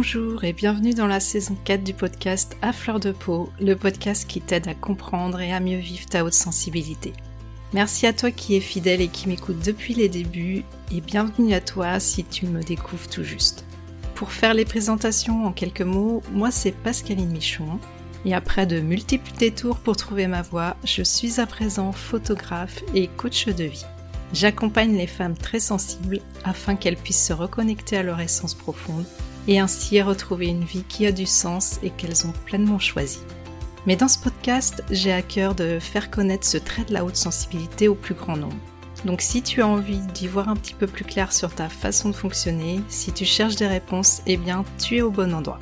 Bonjour et bienvenue dans la saison 4 du podcast À fleur de peau, le podcast qui t'aide à comprendre et à mieux vivre ta haute sensibilité. Merci à toi qui es fidèle et qui m'écoute depuis les débuts et bienvenue à toi si tu me découvres tout juste. Pour faire les présentations en quelques mots, moi c'est Pascaline Michon et après de multiples détours pour trouver ma voie, je suis à présent photographe et coach de vie. J'accompagne les femmes très sensibles afin qu'elles puissent se reconnecter à leur essence profonde et ainsi retrouver une vie qui a du sens et qu'elles ont pleinement choisi. Mais dans ce podcast, j'ai à cœur de faire connaître ce trait de la haute sensibilité au plus grand nombre. Donc si tu as envie d'y voir un petit peu plus clair sur ta façon de fonctionner, si tu cherches des réponses, eh bien tu es au bon endroit.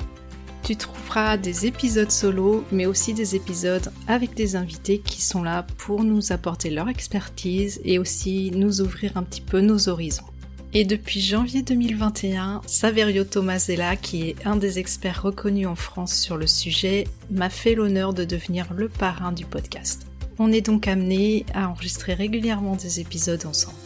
Tu trouveras des épisodes solo, mais aussi des épisodes avec des invités qui sont là pour nous apporter leur expertise et aussi nous ouvrir un petit peu nos horizons. Et depuis janvier 2021, Saverio Tomasella, qui est un des experts reconnus en France sur le sujet, m'a fait l'honneur de devenir le parrain du podcast. On est donc amené à enregistrer régulièrement des épisodes ensemble.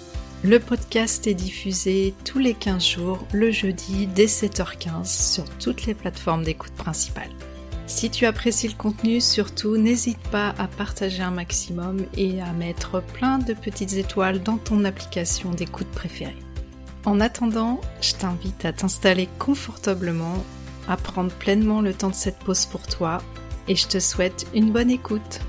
Le podcast est diffusé tous les 15 jours, le jeudi dès 7h15 sur toutes les plateformes d'écoute principales. Si tu apprécies le contenu, surtout n'hésite pas à partager un maximum et à mettre plein de petites étoiles dans ton application d'écoute préférée. En attendant, je t'invite à t'installer confortablement, à prendre pleinement le temps de cette pause pour toi et je te souhaite une bonne écoute.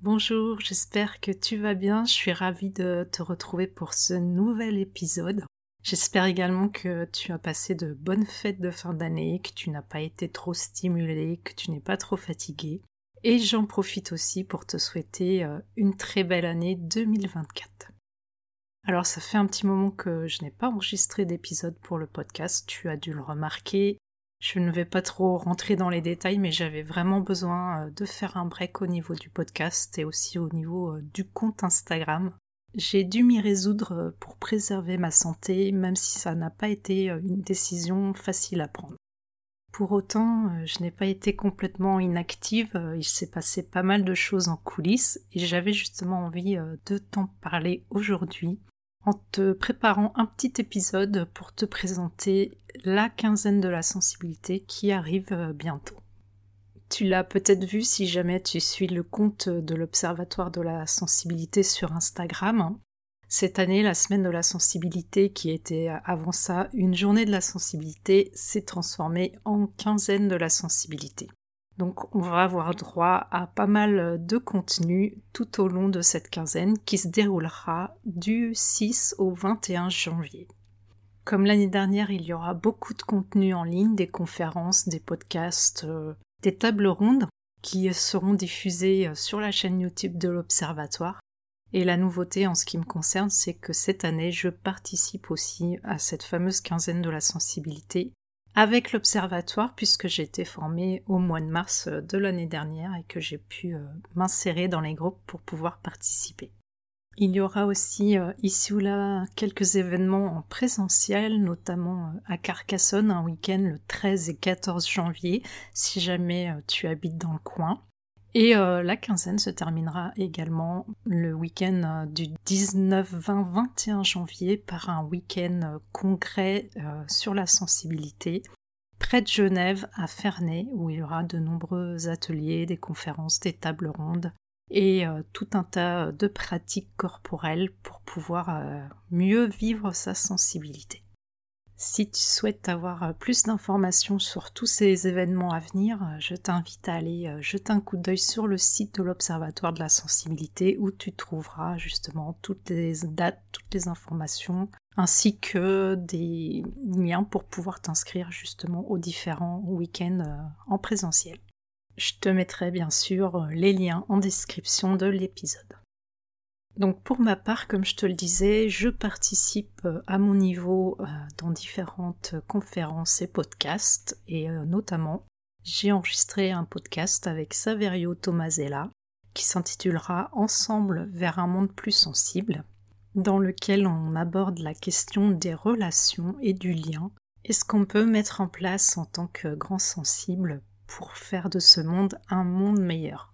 Bonjour, j'espère que tu vas bien. Je suis ravie de te retrouver pour ce nouvel épisode. J'espère également que tu as passé de bonnes fêtes de fin d'année, que tu n'as pas été trop stimulé, que tu n'es pas trop fatigué. Et j'en profite aussi pour te souhaiter euh, une très belle année 2024. Alors ça fait un petit moment que je n'ai pas enregistré d'épisode pour le podcast, tu as dû le remarquer, je ne vais pas trop rentrer dans les détails, mais j'avais vraiment besoin euh, de faire un break au niveau du podcast et aussi au niveau euh, du compte Instagram. J'ai dû m'y résoudre euh, pour préserver ma santé, même si ça n'a pas été une décision facile à prendre. Pour autant, je n'ai pas été complètement inactive, il s'est passé pas mal de choses en coulisses et j'avais justement envie de t'en parler aujourd'hui en te préparant un petit épisode pour te présenter la quinzaine de la sensibilité qui arrive euh, bientôt. Tu l'as peut-être vu si jamais tu suis le compte de l'Observatoire de la sensibilité sur Instagram. Cette année, la semaine de la sensibilité, qui était avant ça une journée de la sensibilité, s'est transformée en quinzaine de la sensibilité. Donc on va avoir droit à pas mal de contenu tout au long de cette quinzaine qui se déroulera du 6 au 21 janvier. Comme l'année dernière, il y aura beaucoup de contenu en ligne, des conférences, des podcasts, euh, des tables rondes qui seront diffusées euh, sur la chaîne YouTube de l'Observatoire. Et la nouveauté en ce qui me concerne, c'est que cette année, je participe aussi à cette fameuse quinzaine de la sensibilité avec l'observatoire puisque j'ai été formée au mois de mars euh, de l'année dernière et que j'ai pu euh, m'insérer dans les groupes pour pouvoir participer. Il y aura aussi euh, ici ou là quelques événements en présentiel, notamment à Carcassonne un week-end le 13 et 14 janvier, si jamais tu habites dans le coin. Et la quinzaine se terminera également le week-end du 19, 20, 21 janvier par un week-end congrès sur la sensibilité près de Genève à Ferney où il y aura de nombreux ateliers, des conférences, des tables rondes et tout un tas de pratiques corporelles pour pouvoir mieux vivre sa sensibilité. Si tu souhaites avoir euh, plus d'informations sur tous ces événements à venir, euh, je t'invite à aller euh, jeter un coup d'œil sur le site de l'Observatoire de la sensibilité où tu trouveras justement toutes les dates, toutes les informations, ainsi que des liens pour pouvoir t'inscrire justement aux différents week-ends en présentiel. Je te mettrai bien sûr les liens en description de l'épisode. Donc pour ma part, comme je te le disais, je participe euh, à mon niveau euh, dans différentes conférences et podcasts et euh, notamment j'ai enregistré un podcast avec Saverio Tomasella qui s'intitulera Ensemble vers un monde plus sensible dans lequel on aborde la question des relations et du lien et ce qu'on peut mettre en place en tant que grand sensible pour faire de ce monde un monde meilleur?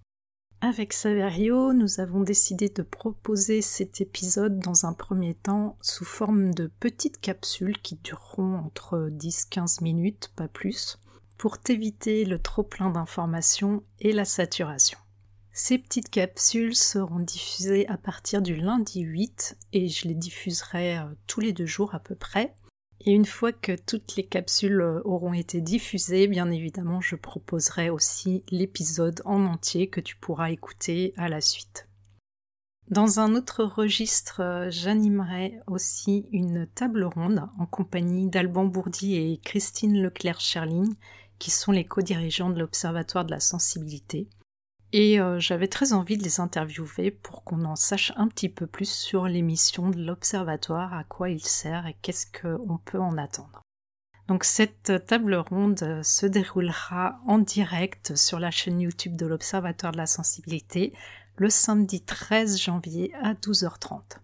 Avec Saverio, nous avons décidé de proposer cet épisode dans un premier temps sous forme de petites capsules qui dureront entre 10-15 minutes, pas plus, pour t'éviter le trop-plein d'informations et la saturation. Ces petites capsules seront diffusées à partir du lundi 8 et je les diffuserai euh, tous les deux jours à peu près. Et une fois que toutes les capsules euh, auront été diffusées, bien évidemment, je proposerai aussi l'épisode en entier que tu pourras écouter à la suite. Dans un autre registre, euh, j'animerai aussi une table ronde en compagnie d'Alban Bourdi et Christine Leclerc-Scherling, qui sont les co-dirigeants de l'Observatoire de la sensibilité. Et euh, j'avais très envie de les interviewer pour qu'on en sache un petit peu plus sur l'émission de l'Observatoire, à quoi il sert et qu'est-ce qu'on peut en attendre. Donc cette table ronde se déroulera en direct sur la chaîne YouTube de l'Observatoire de la sensibilité le samedi 13 janvier à 12h30.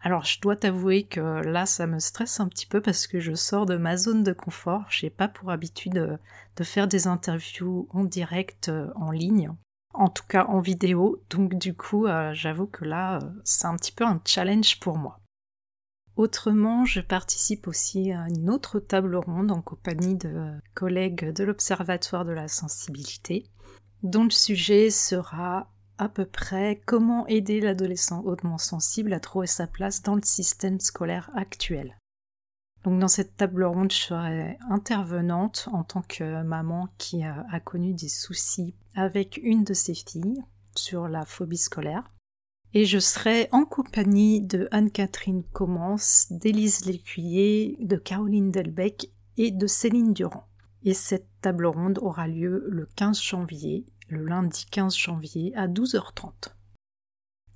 Alors je dois t'avouer que là ça me stresse un petit peu parce que je sors de ma zone de confort, j'ai pas pour habitude de, de faire des interviews en direct euh, en ligne en tout cas en vidéo. Donc du coup, euh, j'avoue que là, euh, c'est un petit peu un challenge pour moi. Autrement, je participe aussi à une autre table ronde en compagnie de collègues de l'Observatoire de la sensibilité, dont le sujet sera à peu près comment aider l'adolescent hautement sensible à trouver sa place dans le système scolaire actuel. Donc dans cette table ronde, je serai intervenante en tant que maman qui a, connu des soucis avec une de ses filles sur la phobie scolaire. Et je serai en compagnie de Anne-Catherine Commence, d'Élise Lécuyer, de Caroline Delbecq et de Céline Durand. Et cette table ronde aura lieu le 15 janvier, le lundi 15 janvier à 12h30.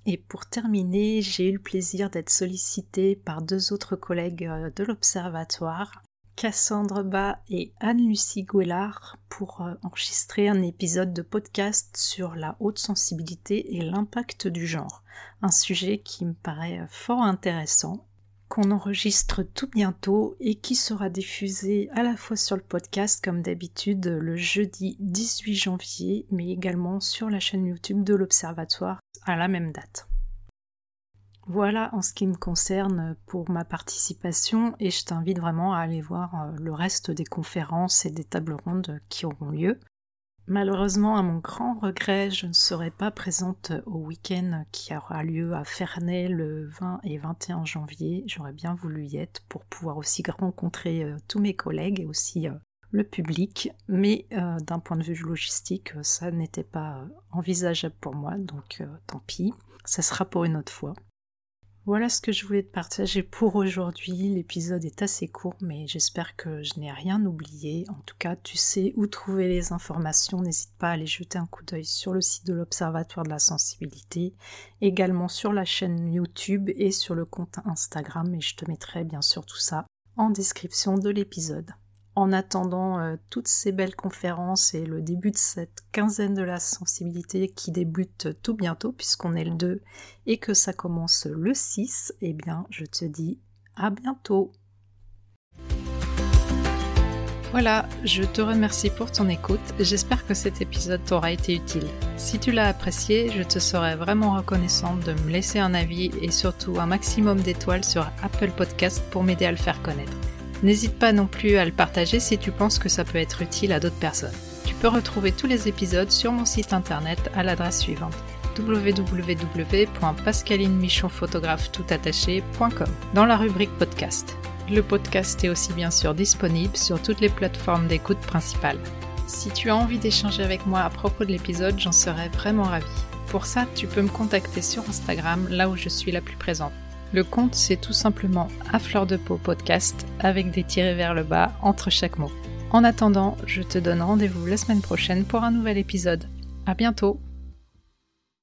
Et pour terminer, j'ai eu le plaisir d'être sollicitée par deux autres collègues euh, de l'Observatoire, Cassandre Bas et Anne-Lucie Gouellard, pour euh, enregistrer un épisode de podcast sur la haute sensibilité et l'impact du genre, un sujet qui me paraît euh, fort intéressant qu'on enregistre tout bientôt et qui sera diffusé à la fois sur le podcast comme d'habitude le jeudi 18 janvier mais également sur la chaîne YouTube de l'Observatoire à la même date. Voilà en ce qui me concerne pour ma participation et je t'invite vraiment à aller voir euh, le reste des conférences et des tables rondes qui auront lieu. Malheureusement, à mon grand regret, je ne serai pas présente au week-end qui aura lieu à Ferney le 20 et 21 janvier. J'aurais bien voulu y être pour pouvoir aussi rencontrer euh, tous mes collègues et aussi euh, le public, mais euh, d'un point de vue logistique, ça n'était pas envisageable pour moi, donc tant pis, ça sera pour une autre fois. Voilà ce que je voulais te partager pour aujourd'hui. L'épisode est assez court, mais j'espère que je n'ai rien oublié. En tout cas, tu sais où trouver les informations. N'hésite pas à aller jeter un coup d'œil sur le site de l'Observatoire de la sensibilité, également sur la chaîne YouTube et sur le compte Instagram. Et je te mettrai bien sûr tout ça en description de l'épisode en attendant euh, toutes ces belles conférences et le début de cette quinzaine de la sensibilité qui débute tout bientôt puisqu'on est le 2 et que ça commence le 6, eh bien je te dis à bientôt. Voilà, je te remercie pour ton écoute. J'espère que cet épisode t'aura été utile. Si tu l'as apprécié, je te serais vraiment reconnaissante de me laisser un avis et surtout un maximum d'étoiles sur Apple Podcast pour m'aider à le faire connaître. N'hésite pas non plus à le partager si tu penses que ça peut être utile à d'autres personnes. Tu peux retrouver tous les épisodes sur mon site internet à l'adresse suivante www.pascalinemichonphotographe.com dans la rubrique podcast. Le podcast est aussi bien sûr disponible sur toutes les plateformes d'écoute principales. Si tu as envie d'échanger avec moi à propos de l'épisode, j'en serais vraiment ravie. Pour ça, tu peux me contacter sur Instagram, là où je suis la plus présente. Le compte, c'est tout simplement à fleur de peau podcast avec des tirés vers le bas entre chaque mot. En attendant, je te donne rendez-vous la semaine prochaine pour un nouvel épisode. À bientôt!